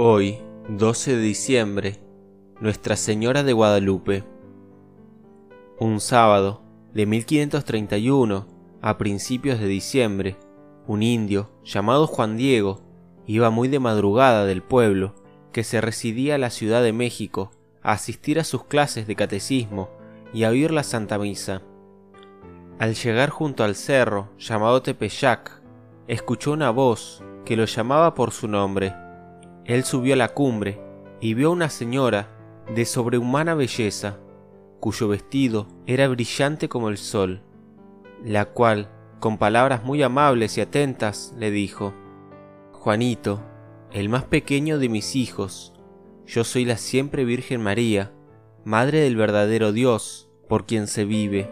Hoy, 12 de diciembre, Nuestra Señora de Guadalupe. Un sábado de 1531, a principios de diciembre, un indio llamado Juan Diego iba muy de madrugada del pueblo que se residía en la Ciudad de México a asistir a sus clases de catecismo y a oír la Santa Misa. Al llegar junto al cerro llamado Tepeyac, escuchó una voz que lo llamaba por su nombre. Él subió a la cumbre y vio a una señora de sobrehumana belleza, cuyo vestido era brillante como el sol, la cual, con palabras muy amables y atentas, le dijo, Juanito, el más pequeño de mis hijos, yo soy la siempre Virgen María, Madre del verdadero Dios, por quien se vive.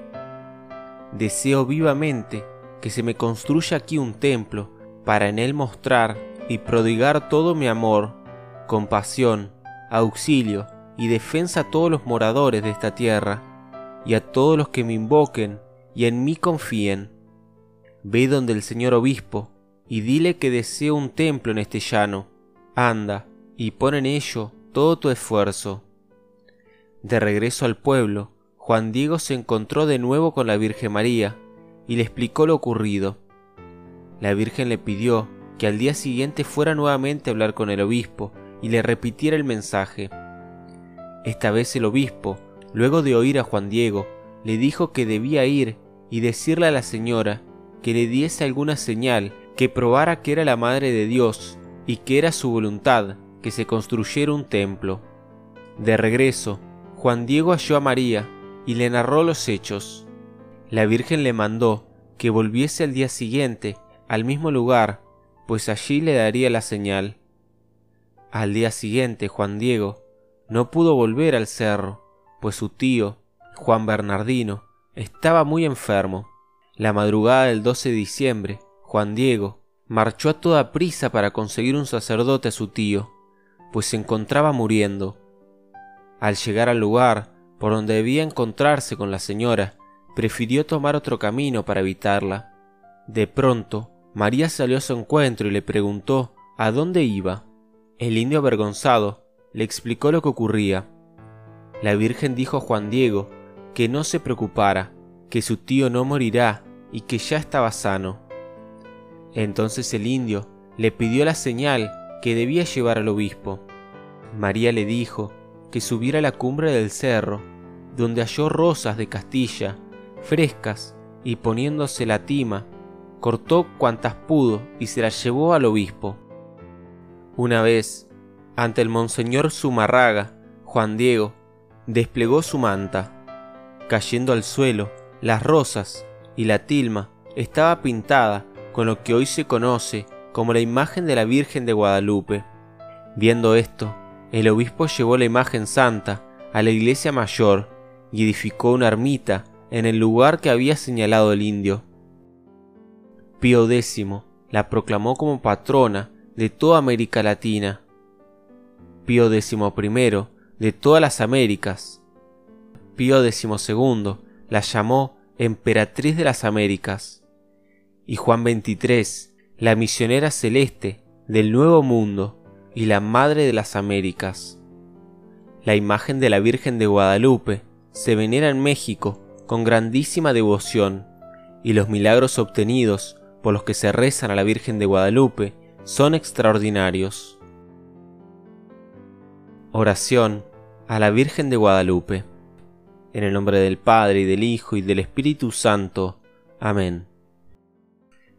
Deseo vivamente que se me construya aquí un templo para en él mostrar y prodigar todo mi amor, compasión, auxilio y defensa a todos los moradores de esta tierra, y a todos los que me invoquen y en mí confíen. Ve donde el señor obispo, y dile que deseo un templo en este llano. Anda, y pon en ello todo tu esfuerzo. De regreso al pueblo, Juan Diego se encontró de nuevo con la Virgen María, y le explicó lo ocurrido. La Virgen le pidió que al día siguiente fuera nuevamente a hablar con el obispo y le repitiera el mensaje. Esta vez el obispo, luego de oír a Juan Diego, le dijo que debía ir y decirle a la señora que le diese alguna señal que probara que era la Madre de Dios y que era su voluntad que se construyera un templo. De regreso, Juan Diego halló a María y le narró los hechos. La Virgen le mandó que volviese al día siguiente al mismo lugar, pues allí le daría la señal. Al día siguiente Juan Diego no pudo volver al cerro, pues su tío, Juan Bernardino, estaba muy enfermo. La madrugada del 12 de diciembre, Juan Diego marchó a toda prisa para conseguir un sacerdote a su tío, pues se encontraba muriendo. Al llegar al lugar por donde debía encontrarse con la señora, prefirió tomar otro camino para evitarla. De pronto, María salió a su encuentro y le preguntó a dónde iba. El indio avergonzado le explicó lo que ocurría. La Virgen dijo a Juan Diego que no se preocupara, que su tío no morirá y que ya estaba sano. Entonces el indio le pidió la señal que debía llevar al obispo. María le dijo que subiera a la cumbre del cerro, donde halló rosas de Castilla, frescas, y poniéndose la tima, cortó cuantas pudo y se las llevó al obispo. Una vez ante el monseñor Zumarraga, Juan Diego desplegó su manta. Cayendo al suelo, las rosas y la tilma estaba pintada con lo que hoy se conoce como la imagen de la Virgen de Guadalupe. Viendo esto, el obispo llevó la imagen santa a la iglesia mayor y edificó una ermita en el lugar que había señalado el indio. Pío X la proclamó como patrona de toda América Latina Pío XI de todas las Américas. Pío XII la llamó Emperatriz de las Américas. Y Juan XXIII, la misionera celeste del Nuevo Mundo y la Madre de las Américas. La imagen de la Virgen de Guadalupe se venera en México con grandísima devoción, y los milagros obtenidos por los que se rezan a la Virgen de Guadalupe son extraordinarios. Oración a la Virgen de Guadalupe. En el nombre del Padre y del Hijo y del Espíritu Santo. Amén.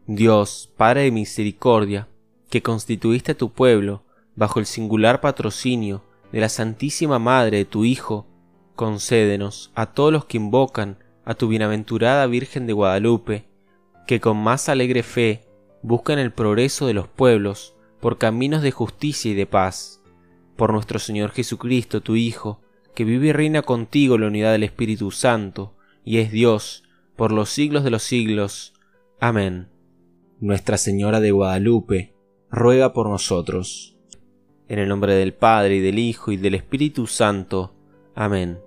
Dios, Padre de misericordia, que constituiste a tu pueblo bajo el singular patrocinio de la Santísima Madre de tu Hijo, concédenos a todos los que invocan a tu bienaventurada Virgen de Guadalupe, que con más alegre fe buscan el progreso de los pueblos por caminos de justicia y de paz por nuestro Señor Jesucristo, tu Hijo, que vive y reina contigo en la unidad del Espíritu Santo, y es Dios, por los siglos de los siglos. Amén. Nuestra Señora de Guadalupe, ruega por nosotros. En el nombre del Padre, y del Hijo, y del Espíritu Santo. Amén.